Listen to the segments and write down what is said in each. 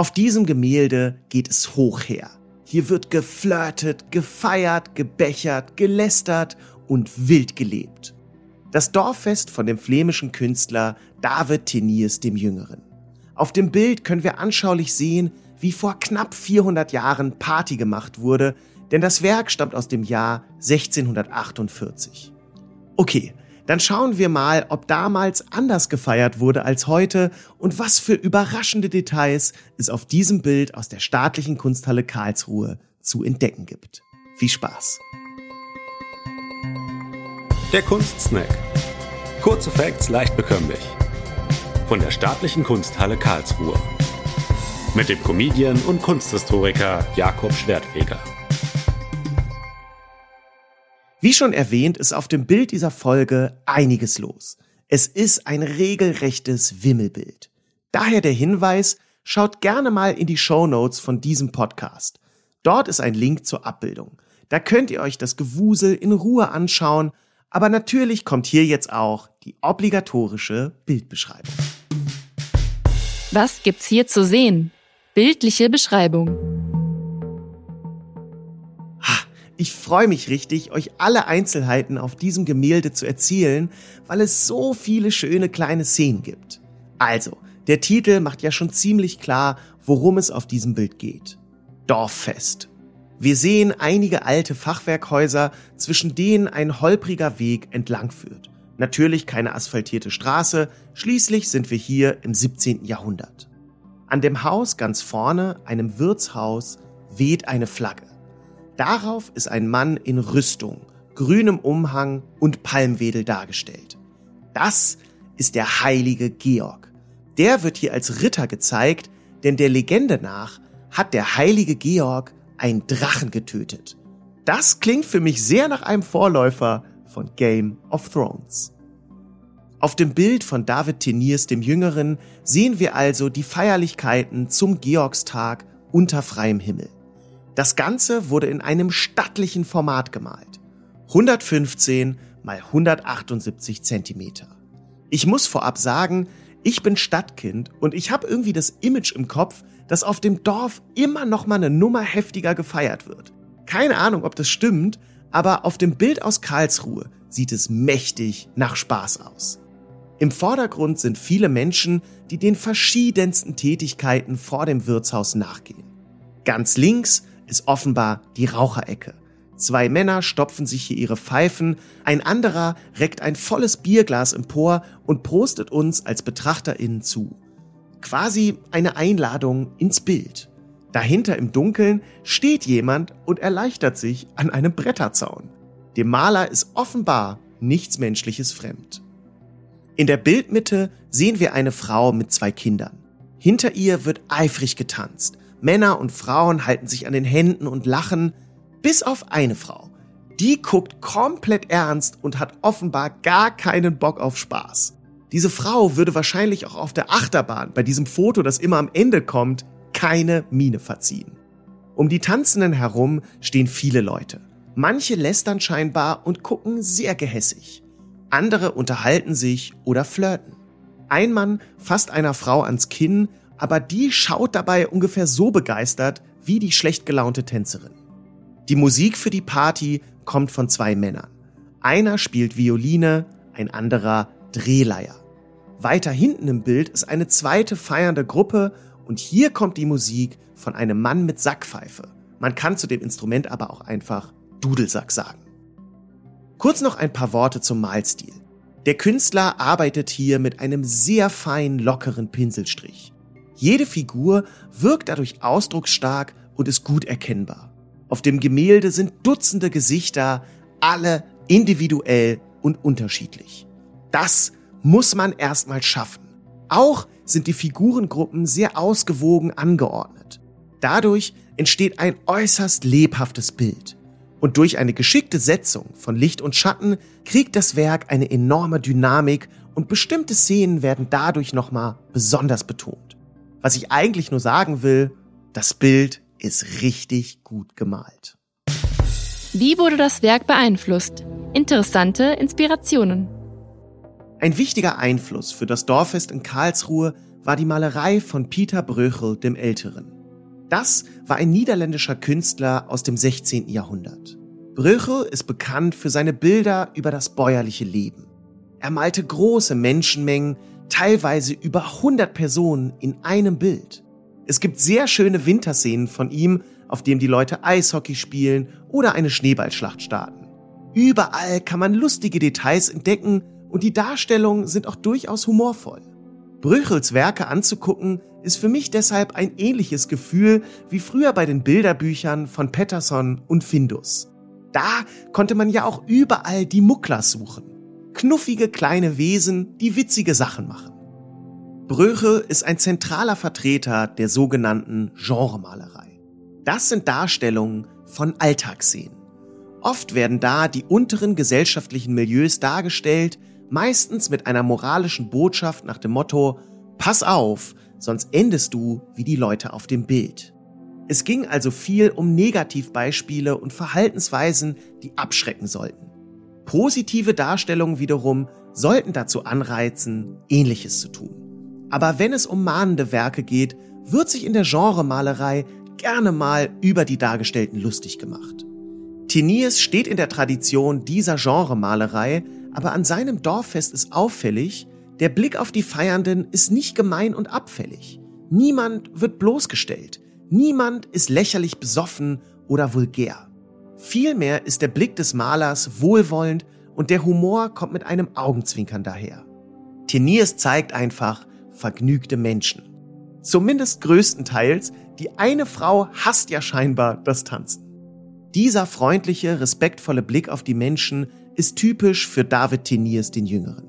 Auf diesem Gemälde geht es hoch her. Hier wird geflirtet, gefeiert, gebechert, gelästert und wild gelebt. Das Dorffest von dem flämischen Künstler David Teniers dem Jüngeren. Auf dem Bild können wir anschaulich sehen, wie vor knapp 400 Jahren Party gemacht wurde, denn das Werk stammt aus dem Jahr 1648. Okay, dann schauen wir mal, ob damals anders gefeiert wurde als heute und was für überraschende Details es auf diesem Bild aus der staatlichen Kunsthalle Karlsruhe zu entdecken gibt. Viel Spaß! Der Kunstsnack. Kurze Facts leicht bekömmlich. Von der staatlichen Kunsthalle Karlsruhe. Mit dem Comedian und Kunsthistoriker Jakob Schwertfeger. Wie schon erwähnt, ist auf dem Bild dieser Folge einiges los. Es ist ein regelrechtes Wimmelbild. Daher der Hinweis, schaut gerne mal in die Show Notes von diesem Podcast. Dort ist ein Link zur Abbildung. Da könnt ihr euch das Gewusel in Ruhe anschauen aber natürlich kommt hier jetzt auch die obligatorische Bildbeschreibung. Was gibt's hier zu sehen? Bildliche Beschreibung. Ich freue mich richtig, euch alle Einzelheiten auf diesem Gemälde zu erzählen, weil es so viele schöne kleine Szenen gibt. Also, der Titel macht ja schon ziemlich klar, worum es auf diesem Bild geht. Dorffest. Wir sehen einige alte Fachwerkhäuser, zwischen denen ein holpriger Weg entlang führt. Natürlich keine asphaltierte Straße, schließlich sind wir hier im 17. Jahrhundert. An dem Haus ganz vorne, einem Wirtshaus, weht eine Flagge. Darauf ist ein Mann in Rüstung, grünem Umhang und Palmwedel dargestellt. Das ist der heilige Georg. Der wird hier als Ritter gezeigt, denn der Legende nach hat der heilige Georg ein Drachen getötet. Das klingt für mich sehr nach einem Vorläufer von Game of Thrones. Auf dem Bild von David Teniers dem Jüngeren sehen wir also die Feierlichkeiten zum Georgstag unter freiem Himmel. Das Ganze wurde in einem stattlichen Format gemalt. 115 mal 178 Zentimeter. Ich muss vorab sagen, ich bin Stadtkind und ich habe irgendwie das Image im Kopf, dass auf dem Dorf immer noch mal eine Nummer heftiger gefeiert wird. Keine Ahnung, ob das stimmt, aber auf dem Bild aus Karlsruhe sieht es mächtig nach Spaß aus. Im Vordergrund sind viele Menschen, die den verschiedensten Tätigkeiten vor dem Wirtshaus nachgehen. Ganz links ist offenbar die Raucherecke. Zwei Männer stopfen sich hier ihre Pfeifen, ein anderer reckt ein volles Bierglas empor und prostet uns als BetrachterInnen zu. Quasi eine Einladung ins Bild. Dahinter im Dunkeln steht jemand und erleichtert sich an einem Bretterzaun. Dem Maler ist offenbar nichts Menschliches fremd. In der Bildmitte sehen wir eine Frau mit zwei Kindern. Hinter ihr wird eifrig getanzt. Männer und Frauen halten sich an den Händen und lachen, bis auf eine Frau. Die guckt komplett ernst und hat offenbar gar keinen Bock auf Spaß. Diese Frau würde wahrscheinlich auch auf der Achterbahn bei diesem Foto, das immer am Ende kommt, keine Miene verziehen. Um die Tanzenden herum stehen viele Leute. Manche lästern scheinbar und gucken sehr gehässig. Andere unterhalten sich oder flirten. Ein Mann fasst einer Frau ans Kinn, aber die schaut dabei ungefähr so begeistert wie die schlecht gelaunte Tänzerin. Die Musik für die Party kommt von zwei Männern. Einer spielt Violine, ein anderer Drehleier. Weiter hinten im Bild ist eine zweite feiernde Gruppe und hier kommt die Musik von einem Mann mit Sackpfeife. Man kann zu dem Instrument aber auch einfach Dudelsack sagen. Kurz noch ein paar Worte zum Malstil. Der Künstler arbeitet hier mit einem sehr feinen, lockeren Pinselstrich. Jede Figur wirkt dadurch ausdrucksstark und ist gut erkennbar. Auf dem Gemälde sind Dutzende Gesichter, alle individuell und unterschiedlich. Das muss man erstmal schaffen. Auch sind die Figurengruppen sehr ausgewogen angeordnet. Dadurch entsteht ein äußerst lebhaftes Bild. Und durch eine geschickte Setzung von Licht und Schatten kriegt das Werk eine enorme Dynamik und bestimmte Szenen werden dadurch nochmal besonders betont. Was ich eigentlich nur sagen will, das Bild ist richtig gut gemalt. Wie wurde das Werk beeinflusst? Interessante Inspirationen. Ein wichtiger Einfluss für das Dorffest in Karlsruhe war die Malerei von Pieter Bröchel dem Älteren. Das war ein niederländischer Künstler aus dem 16. Jahrhundert. Bröchel ist bekannt für seine Bilder über das bäuerliche Leben. Er malte große Menschenmengen, teilweise über 100 Personen in einem Bild. Es gibt sehr schöne Winterszenen von ihm, auf dem die Leute Eishockey spielen oder eine Schneeballschlacht starten. Überall kann man lustige Details entdecken und die Darstellungen sind auch durchaus humorvoll. Brüchels Werke anzugucken, ist für mich deshalb ein ähnliches Gefühl wie früher bei den Bilderbüchern von Patterson und Findus. Da konnte man ja auch überall die Mucklas suchen. Knuffige kleine Wesen, die witzige Sachen machen. Bröchel ist ein zentraler Vertreter der sogenannten Genremalerei. Das sind Darstellungen von Alltagsszenen. Oft werden da die unteren gesellschaftlichen Milieus dargestellt, meistens mit einer moralischen Botschaft nach dem Motto, pass auf, sonst endest du wie die Leute auf dem Bild. Es ging also viel um Negativbeispiele und Verhaltensweisen, die abschrecken sollten. Positive Darstellungen wiederum sollten dazu anreizen, ähnliches zu tun. Aber wenn es um mahnende Werke geht, wird sich in der Genremalerei gerne mal über die Dargestellten lustig gemacht. Teniers steht in der Tradition dieser Genremalerei, aber an seinem Dorffest ist auffällig, der Blick auf die Feiernden ist nicht gemein und abfällig. Niemand wird bloßgestellt. Niemand ist lächerlich besoffen oder vulgär. Vielmehr ist der Blick des Malers wohlwollend und der Humor kommt mit einem Augenzwinkern daher. Teniers zeigt einfach vergnügte Menschen. Zumindest größtenteils, die eine Frau hasst ja scheinbar das Tanzen. Dieser freundliche, respektvolle Blick auf die Menschen ist typisch für David Teniers den Jüngeren.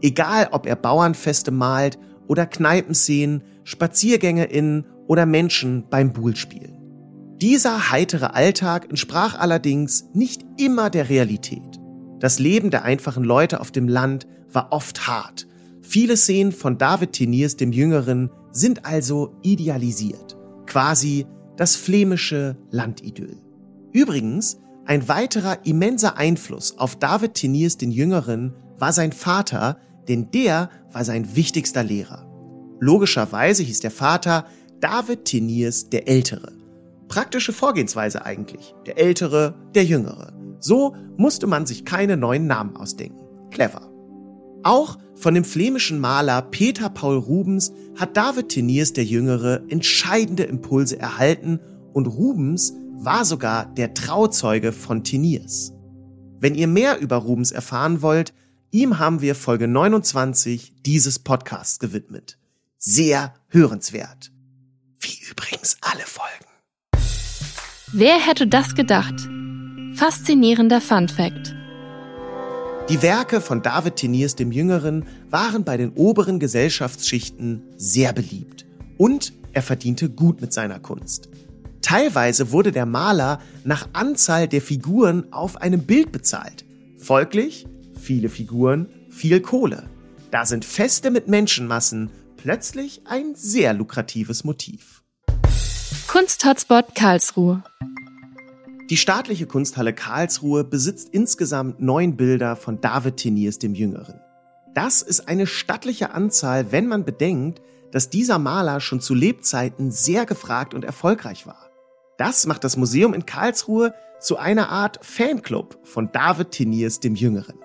Egal, ob er Bauernfeste malt oder Kneipenszenen, SpaziergängerInnen oder Menschen beim Buhlspielen. Dieser heitere Alltag entsprach allerdings nicht immer der Realität. Das Leben der einfachen Leute auf dem Land war oft hart. Viele Szenen von David Teniers dem Jüngeren sind also idealisiert. Quasi das flämische Landidyll. Übrigens, ein weiterer immenser Einfluss auf David Teniers den Jüngeren war sein Vater, denn der war sein wichtigster Lehrer. Logischerweise hieß der Vater David Teniers der Ältere. Praktische Vorgehensweise eigentlich. Der Ältere, der Jüngere. So musste man sich keine neuen Namen ausdenken. Clever. Auch von dem flämischen Maler Peter Paul Rubens hat David Teniers der Jüngere entscheidende Impulse erhalten und Rubens war sogar der Trauzeuge von Teniers. Wenn ihr mehr über Rubens erfahren wollt, ihm haben wir Folge 29 dieses Podcasts gewidmet. Sehr hörenswert. Wie übrigens alle Folgen. Wer hätte das gedacht? Faszinierender Fun Fact. Die Werke von David Teniers dem Jüngeren waren bei den oberen Gesellschaftsschichten sehr beliebt und er verdiente gut mit seiner Kunst. Teilweise wurde der Maler nach Anzahl der Figuren auf einem Bild bezahlt. Folglich viele Figuren, viel Kohle. Da sind Feste mit Menschenmassen plötzlich ein sehr lukratives Motiv. Kunsthotspot Karlsruhe. Die staatliche Kunsthalle Karlsruhe besitzt insgesamt neun Bilder von David Teniers dem Jüngeren. Das ist eine stattliche Anzahl, wenn man bedenkt, dass dieser Maler schon zu Lebzeiten sehr gefragt und erfolgreich war. Das macht das Museum in Karlsruhe zu einer Art Fanclub von David Teniers dem Jüngeren.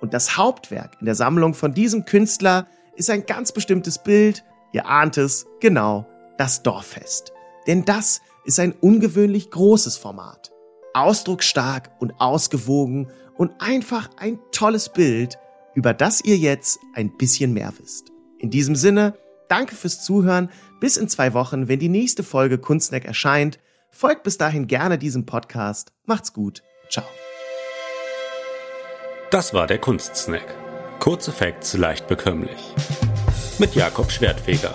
Und das Hauptwerk in der Sammlung von diesem Künstler ist ein ganz bestimmtes Bild, ihr ahnt es, genau, das Dorffest. Denn das ist ein ungewöhnlich großes Format. Ausdrucksstark und ausgewogen und einfach ein tolles Bild, über das ihr jetzt ein bisschen mehr wisst. In diesem Sinne, danke fürs Zuhören. Bis in zwei Wochen, wenn die nächste Folge Kunstneck erscheint. Folgt bis dahin gerne diesem Podcast. Macht's gut. Ciao. Das war der Kunstsnack. Kurze Facts leicht bekömmlich. Mit Jakob Schwertfeger.